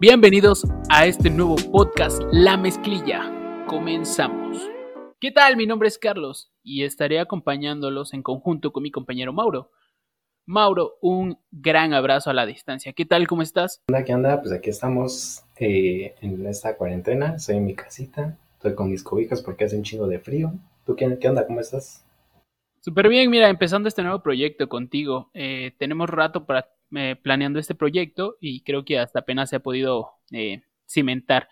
Bienvenidos a este nuevo podcast La Mezclilla. Comenzamos. ¿Qué tal? Mi nombre es Carlos y estaré acompañándolos en conjunto con mi compañero Mauro. Mauro, un gran abrazo a la distancia. ¿Qué tal? ¿Cómo estás? ¿Qué onda? ¿Qué onda? Pues aquí estamos eh, en esta cuarentena. Estoy en mi casita. Estoy con mis cobijas porque hace un chingo de frío. ¿Tú qué, qué onda? ¿Cómo estás? Súper bien, mira, empezando este nuevo proyecto contigo. Eh, tenemos rato para eh, planeando este proyecto y creo que hasta apenas se ha podido eh, cimentar.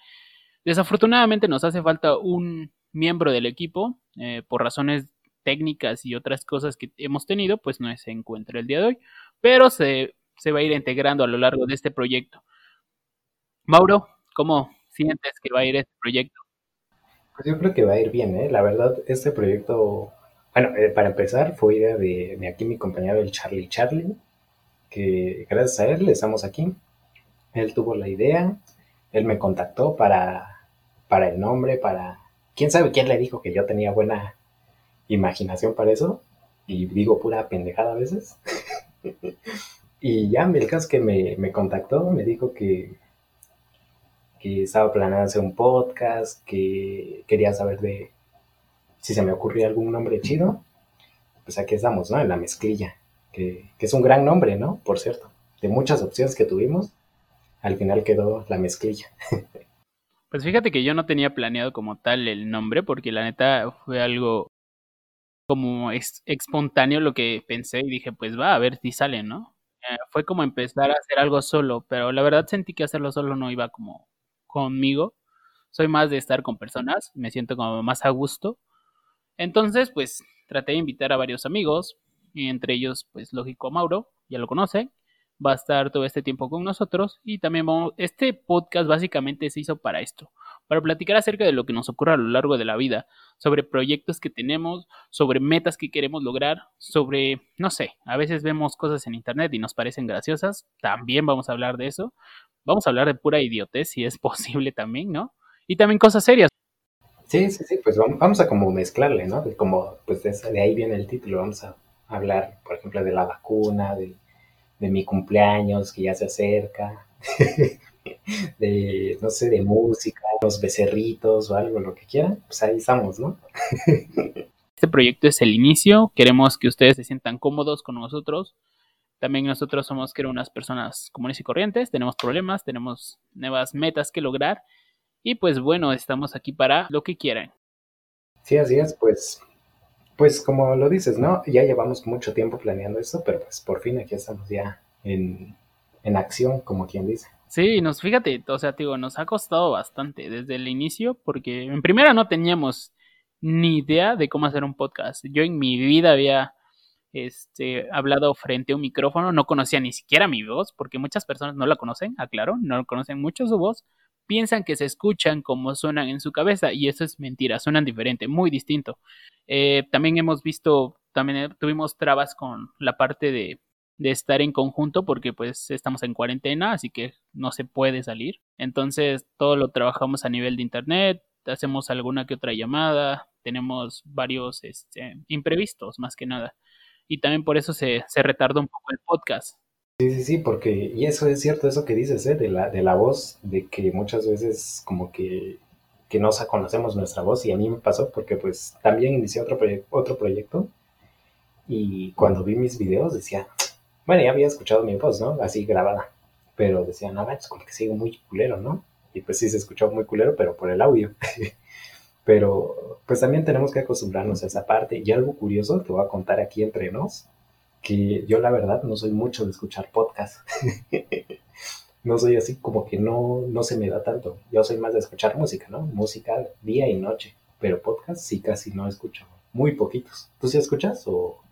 Desafortunadamente nos hace falta un miembro del equipo eh, por razones técnicas y otras cosas que hemos tenido, pues no se encuentra el día de hoy, pero se, se va a ir integrando a lo largo de este proyecto. Mauro, ¿cómo sientes que va a ir este proyecto? Pues yo creo que va a ir bien, ¿eh? La verdad, este proyecto, bueno, para empezar, fue idea de, de aquí mi compañero, el Charlie Charlie, que gracias a él estamos aquí. Él tuvo la idea, él me contactó para, para el nombre, para... ¿Quién sabe quién le dijo que yo tenía buena imaginación para eso? Y digo pura pendejada a veces. y ya, el caso que me, me contactó, me dijo que, que estaba planeando hacer un podcast, que quería saber de si se me ocurría algún nombre chido. Pues aquí estamos, ¿no? En la mezclilla que, es un gran nombre, ¿no? Por cierto, de muchas opciones que tuvimos, al final quedó la mezclilla. Pues fíjate que yo no tenía planeado como tal el nombre, porque la neta fue algo como espontáneo lo que pensé y dije, pues va, a ver si sale, ¿no? Eh, fue como empezar a hacer algo solo, pero la verdad sentí que hacerlo solo no iba como conmigo. Soy más de estar con personas, me siento como más a gusto. Entonces, pues traté de invitar a varios amigos, entre ellos, pues lógico, Mauro, ya lo conocen, va a estar todo este tiempo con nosotros y también vamos, este podcast básicamente se hizo para esto, para platicar acerca de lo que nos ocurre a lo largo de la vida, sobre proyectos que tenemos, sobre metas que queremos lograr, sobre, no sé, a veces vemos cosas en internet y nos parecen graciosas, también vamos a hablar de eso, vamos a hablar de pura idiotez si es posible también, ¿no? Y también cosas serias. Sí, sí, sí, pues vamos a como mezclarle, ¿no? Como, pues de ahí viene el título, vamos a hablar, por ejemplo, de la vacuna, de, mi cumpleaños que ya se acerca, de, no sé, de música, los becerritos o algo, lo que quieran, pues ahí estamos, ¿no? este proyecto es el inicio, queremos que ustedes se sientan cómodos con nosotros. También nosotros somos, creo, unas personas comunes y corrientes, tenemos problemas, tenemos nuevas metas que lograr y pues bueno, estamos aquí para lo que quieran. Sí, así es, pues pues como lo dices, ¿no? Ya llevamos mucho tiempo planeando esto, pero pues por fin aquí estamos ya en, acción, como quien dice. Sí, nos fíjate, o sea, digo, nos ha costado bastante desde el inicio, porque en primera no teníamos ni idea de cómo hacer un podcast. Yo en mi vida había este, hablado frente a un micrófono, no conocía ni siquiera mi voz, porque muchas personas no la conocen, aclaro, no conocen mucho su voz, piensan que se escuchan como suenan en su cabeza y eso es mentira, suenan diferente, muy distinto. Eh, también hemos visto, también eh, tuvimos trabas con la parte de, de estar en conjunto porque pues estamos en cuarentena, así que no se puede salir. Entonces todo lo trabajamos a nivel de internet, hacemos alguna que otra llamada, tenemos varios este, imprevistos más que nada. Y también por eso se, se retardó un poco el podcast. Sí, sí, sí, porque, y eso es cierto, eso que dices, ¿eh? de, la, de la voz, de que muchas veces como que, que no conocemos nuestra voz, y a mí me pasó porque pues también inicié otro, otro proyecto, y cuando vi mis videos decía, bueno, ya había escuchado mi voz, ¿no? Así grabada, pero decía, no, es como que sigue muy culero, ¿no? Y pues sí se escuchó muy culero, pero por el audio. pero pues también tenemos que acostumbrarnos a esa parte, y algo curioso, te voy a contar aquí entre nos, que yo la verdad no soy mucho de escuchar podcast. no soy así como que no, no se me da tanto. Yo soy más de escuchar música, ¿no? Música día y noche, pero podcast sí casi no escucho. Muy poquitos. ¿Tú sí escuchas o,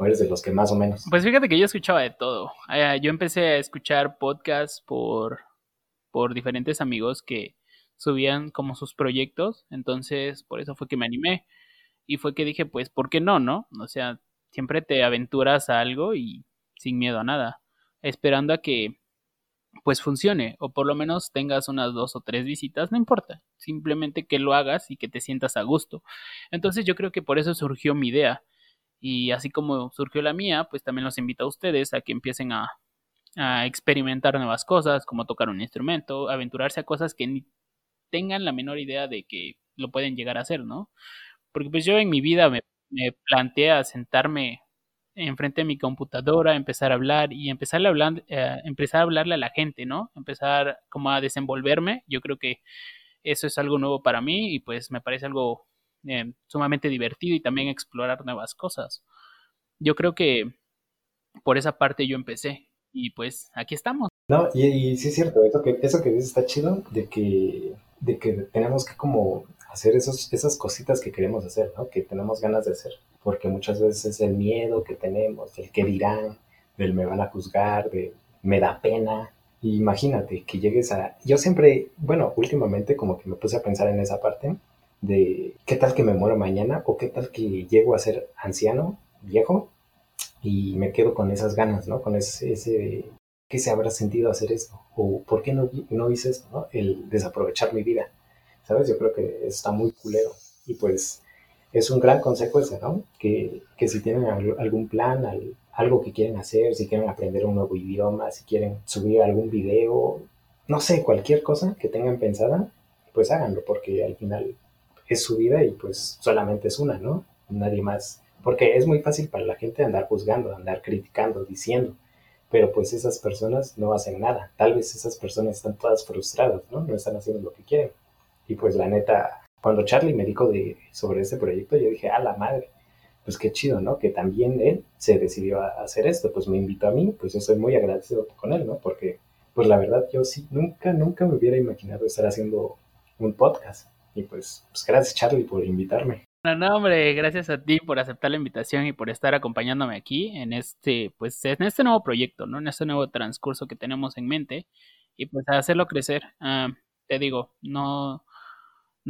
eres de los que más o menos? Pues fíjate que yo escuchaba de todo. Eh, yo empecé a escuchar podcast por, por diferentes amigos que subían como sus proyectos, entonces por eso fue que me animé y fue que dije, pues, ¿por qué no, no? O sea, siempre te aventuras a algo y sin miedo a nada, esperando a que pues funcione o por lo menos tengas unas dos o tres visitas, no importa, simplemente que lo hagas y que te sientas a gusto. Entonces yo creo que por eso surgió mi idea y así como surgió la mía, pues también los invito a ustedes a que empiecen a, experimentar nuevas cosas, como tocar un instrumento, aventurarse a cosas que ni tengan la menor idea de que lo pueden llegar a hacer, ¿no? Porque pues yo en mi vida me, me planteé a sentarme enfrente de mi computadora, empezar a hablar y empezar a, hablar, eh, empezar a hablarle a la gente, ¿no? Empezar como a desenvolverme. Yo creo que eso es algo nuevo para mí y pues me parece algo eh, sumamente divertido y también explorar nuevas cosas. Yo creo que por esa parte yo empecé y pues aquí estamos. No, y, sí es cierto, eso que, eso que dices está chido, de que, de que tenemos que como hacer esos, esas cositas que queremos hacer, ¿no? Que tenemos ganas de hacer, porque muchas veces es el miedo que tenemos, el que dirán, del me van a juzgar, de me da pena. imagínate que llegues a... Yo siempre, bueno, últimamente como que me puse a pensar en esa parte de qué tal que me muero mañana o qué tal que llego a ser anciano, viejo, y me quedo con esas ganas, ¿no? Con ese, ese ¿qué se habrá sentido hacer esto? ¿O por qué no, no hice esto. El desaprovechar mi vida, ¿sabes? Yo creo que está muy culero. Y pues es un gran consejo ese, ¿no? Que, que si tienen algún plan, algo que quieren hacer, si quieren aprender un nuevo idioma, si quieren subir algún video, no sé, cualquier cosa que tengan pensada, pues háganlo, porque al final es su vida y pues solamente es una, ¿no? Nadie más porque es muy fácil para la gente andar juzgando, andar criticando, diciendo, pero pues esas personas no hacen nada. Tal vez esas personas están todas frustradas, ¿no? No están haciendo lo que quieren. Y pues la neta, cuando Charlie me dijo de, sobre este proyecto, yo dije, a la madre, pues qué chido, ¿no? Que también él se decidió a hacer esto, pues me invitó a mí, pues yo soy muy agradecido con él, ¿no? Porque, pues la verdad, yo sí, nunca, nunca me hubiera imaginado estar haciendo un podcast. Y pues, pues gracias Charlie por invitarme. No, hombre, gracias a ti por aceptar la invitación y por estar acompañándome aquí en este, pues, en este nuevo proyecto, ¿no? En este nuevo transcurso que tenemos en mente y pues hacerlo crecer. Ah, te digo, no,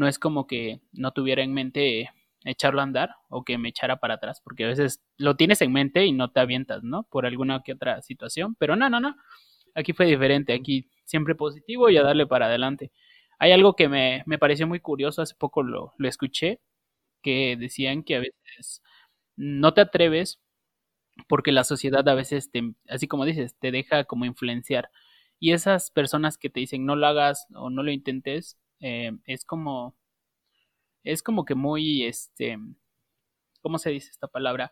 no es como que no tuviera en mente echarlo a andar o que me echara para atrás, porque a veces lo tienes en mente y no te avientas, ¿no? Por alguna que otra situación, pero no, no, no. Aquí fue diferente, aquí siempre positivo y a darle para adelante. Hay algo que me, me pareció muy curioso, hace poco lo, lo escuché que decían que a veces no te atreves porque la sociedad a veces, te, así como dices, te deja como influenciar. Y esas personas que te dicen no lo hagas o no lo intentes, eh, es como, es como que muy, este, ¿cómo se dice esta palabra?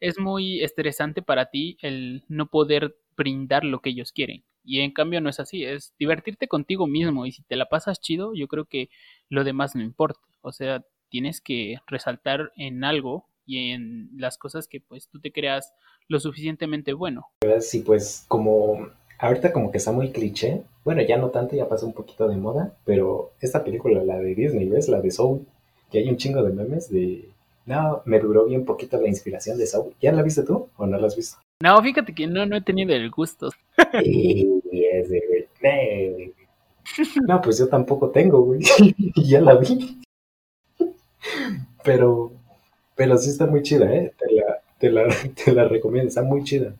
Es muy estresante para ti el no poder brindar lo que ellos quieren. Y en cambio no es así, es divertirte contigo mismo y si te la pasas chido, yo creo que lo demás no importa. O sea, tienes que resaltar en algo y en las cosas que pues tú te creas lo suficientemente bueno. Sí, pues como ahorita como que está muy cliché, bueno, ya no tanto, ya pasó un poquito de moda, pero esta película, la de Disney, ¿ves? La de Soul, que hay un chingo de memes de... No, me duró bien poquito la inspiración de Soul. ¿Ya la viste tú o no la has visto? No, fíjate que no, no he tenido el gusto. No, pues yo tampoco tengo, güey. ya la vi. Pero, pero sí está muy chida, ¿eh? Te la, te la, te la recomiendo, está muy chida.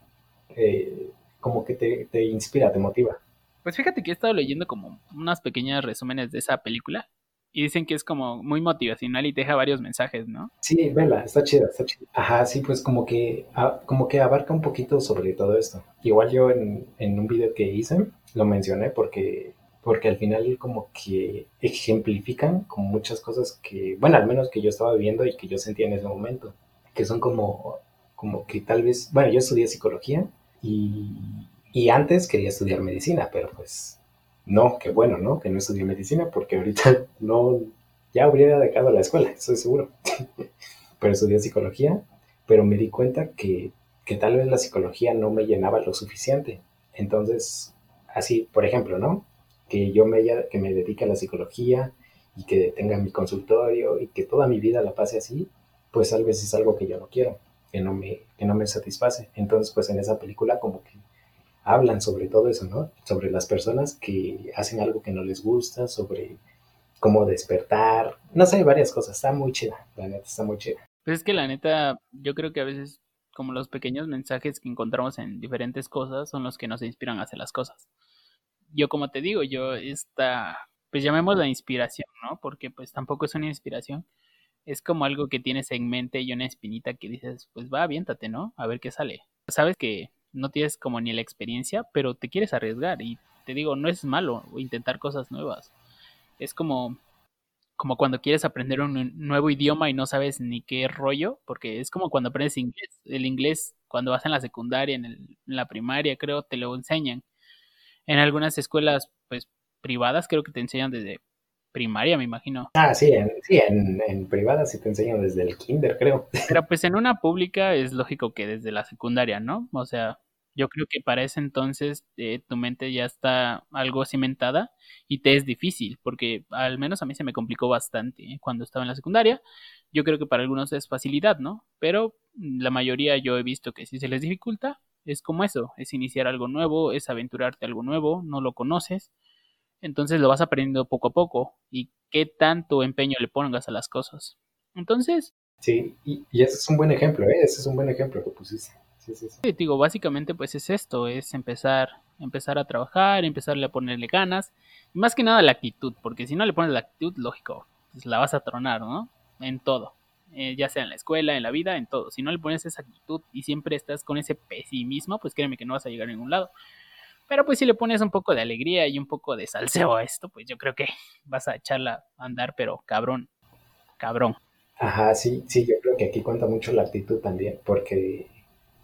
Eh, como que te, te inspira, te motiva. Pues fíjate que he estado leyendo como unas pequeñas resúmenes de esa película y dicen que es como muy motivacional y te deja varios mensajes, ¿no? Sí, vela, está chida, está chida. Ajá, sí, pues como que, como que abarca un poquito sobre todo esto. Igual yo en, en un video que hice lo mencioné porque porque al final como que ejemplifican como muchas cosas que, bueno, al menos que yo estaba viviendo y que yo sentía en ese momento, que son como, como que tal vez, bueno, yo estudié psicología y, antes quería estudiar medicina, pero pues no, qué bueno, ¿no? Que no estudié medicina porque ahorita no, ya hubiera dejado la escuela, estoy seguro. pero estudié psicología, pero me di cuenta que, que tal vez la psicología no me llenaba lo suficiente. Entonces, así, por ejemplo, ¿no? que yo me, que me dedique a la psicología y que tenga mi consultorio y que toda mi vida la pase así, pues tal vez es algo que yo no quiero, que no me, que no me satisface. Entonces, pues en esa película como que hablan sobre todo eso, ¿no? Sobre las personas que hacen algo que no les gusta, sobre cómo despertar, no sé, varias cosas. Está muy chida, la neta, está muy chida. Pues es que la neta, yo creo que a veces como los pequeños mensajes que encontramos en diferentes cosas son los que nos inspiran a hacer las cosas yo como te digo, yo esta, pues llamémosla inspiración, ¿no? Porque pues tampoco es una inspiración, es como algo que tienes en mente y una espinita que dices, pues va, aviéntate, ¿no? A ver qué sale. Sabes que no tienes como ni la experiencia, pero te quieres arriesgar y te digo, no es malo intentar cosas nuevas. Es como como cuando quieres aprender un nuevo idioma y no sabes ni qué rollo, porque es como cuando aprendes inglés. El inglés, cuando vas en la secundaria, en, en la primaria, creo, te lo enseñan. En algunas escuelas, pues, privadas, creo que te enseñan desde primaria, me imagino. Ah, sí, en, sí, en, en privadas sí te enseñan desde el kinder, creo. Pero pues en una pública es lógico que desde la secundaria, ¿no? O sea, yo creo que para ese entonces eh, tu mente ya está algo cimentada y te es difícil, porque al menos a mí se me complicó bastante ¿eh? cuando estaba en la secundaria. Yo creo que para algunos es facilidad, ¿no? Pero la mayoría yo he visto que si se les dificulta, es como eso, es iniciar algo nuevo, es aventurarte algo nuevo, no lo conoces, entonces lo vas aprendiendo poco a poco y qué tanto empeño le pongas a las cosas. Entonces... Sí, y, y ese es un buen ejemplo, ¿eh? ese es un buen ejemplo que pusiste. Sí, digo, básicamente pues es esto, es empezar, empezar a trabajar, empezarle a ponerle ganas, y más que nada la actitud, porque si no le pones la actitud, lógico, pues la vas a tronar, ¿no? En todo, eh, ya sea en la escuela, en la vida, en todo. Si no le pones esa actitud y siempre estás con ese pesimismo, pues créeme que no vas a llegar a ningún lado. Pero pues si le pones un poco de alegría y un poco de salseo a esto, pues yo creo que vas a echarla a andar, pero cabrón, cabrón. Ajá, sí, sí, yo creo que aquí cuenta mucho la actitud también, porque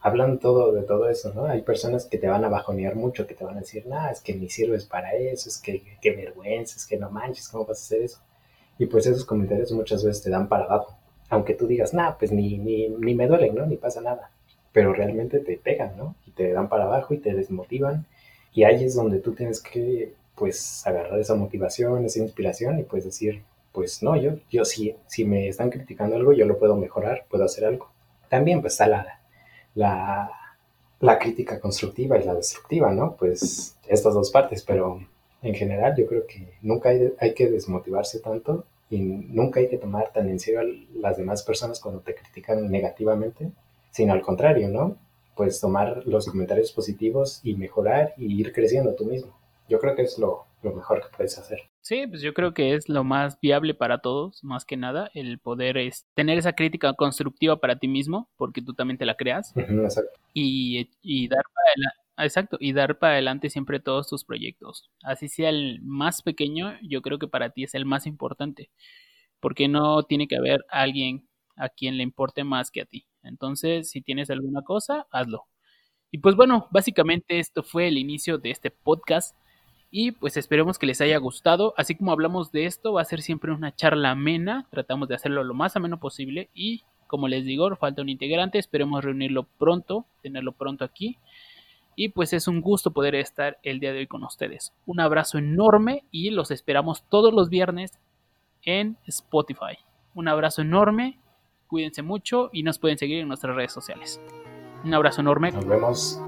hablan todo de todo eso, ¿no? Hay personas que te van a bajonear mucho, que te van a decir, nah, es que ni sirves para eso, es que qué vergüenza, es que no manches, ¿cómo vas a hacer eso? Y pues esos comentarios muchas veces te dan para abajo, aunque tú digas, nah, pues ni, ni, ni me duelen, ¿no? Ni pasa nada, pero realmente te pegan, ¿no? Y te dan para abajo y te desmotivan, y ahí es donde tú tienes que, pues, agarrar esa motivación, esa inspiración y pues decir, pues no, yo, yo sí, si me están criticando algo, yo lo puedo mejorar, puedo hacer algo. También pues está la, la, la crítica constructiva y la destructiva, ¿no? Pues estas dos partes, pero en general yo creo que nunca hay, hay, que desmotivarse tanto y nunca hay que tomar tan en serio a las demás personas cuando te critican negativamente, sino al contrario, ¿no? Pues tomar los comentarios positivos y mejorar y ir creciendo tú mismo. Yo creo que es lo, lo mejor que puedes hacer. Sí, pues yo creo que es lo más viable para todos, más que nada, el poder es tener esa crítica constructiva para ti mismo, porque tú también te la creas. exacto. Y, y, dar para exacto, y dar para adelante siempre todos tus proyectos. Así sea el más pequeño, yo creo que para ti es el más importante, porque no tiene que haber alguien a quien le importe más que a ti. Entonces, si tienes alguna cosa, hazlo. Y pues bueno, básicamente esto fue el inicio de este podcast. Y pues esperemos que les haya gustado. Así como hablamos de esto, va a ser siempre una charla amena. Tratamos de hacerlo lo más ameno posible. Y como les digo, falta un integrante. Esperemos reunirlo pronto, tenerlo pronto aquí. Y pues es un gusto poder estar el día de hoy con ustedes. Un abrazo enorme y los esperamos todos los viernes en Spotify. Un abrazo enorme, cuídense mucho y nos pueden seguir en nuestras redes sociales. Un abrazo enorme. Nos vemos.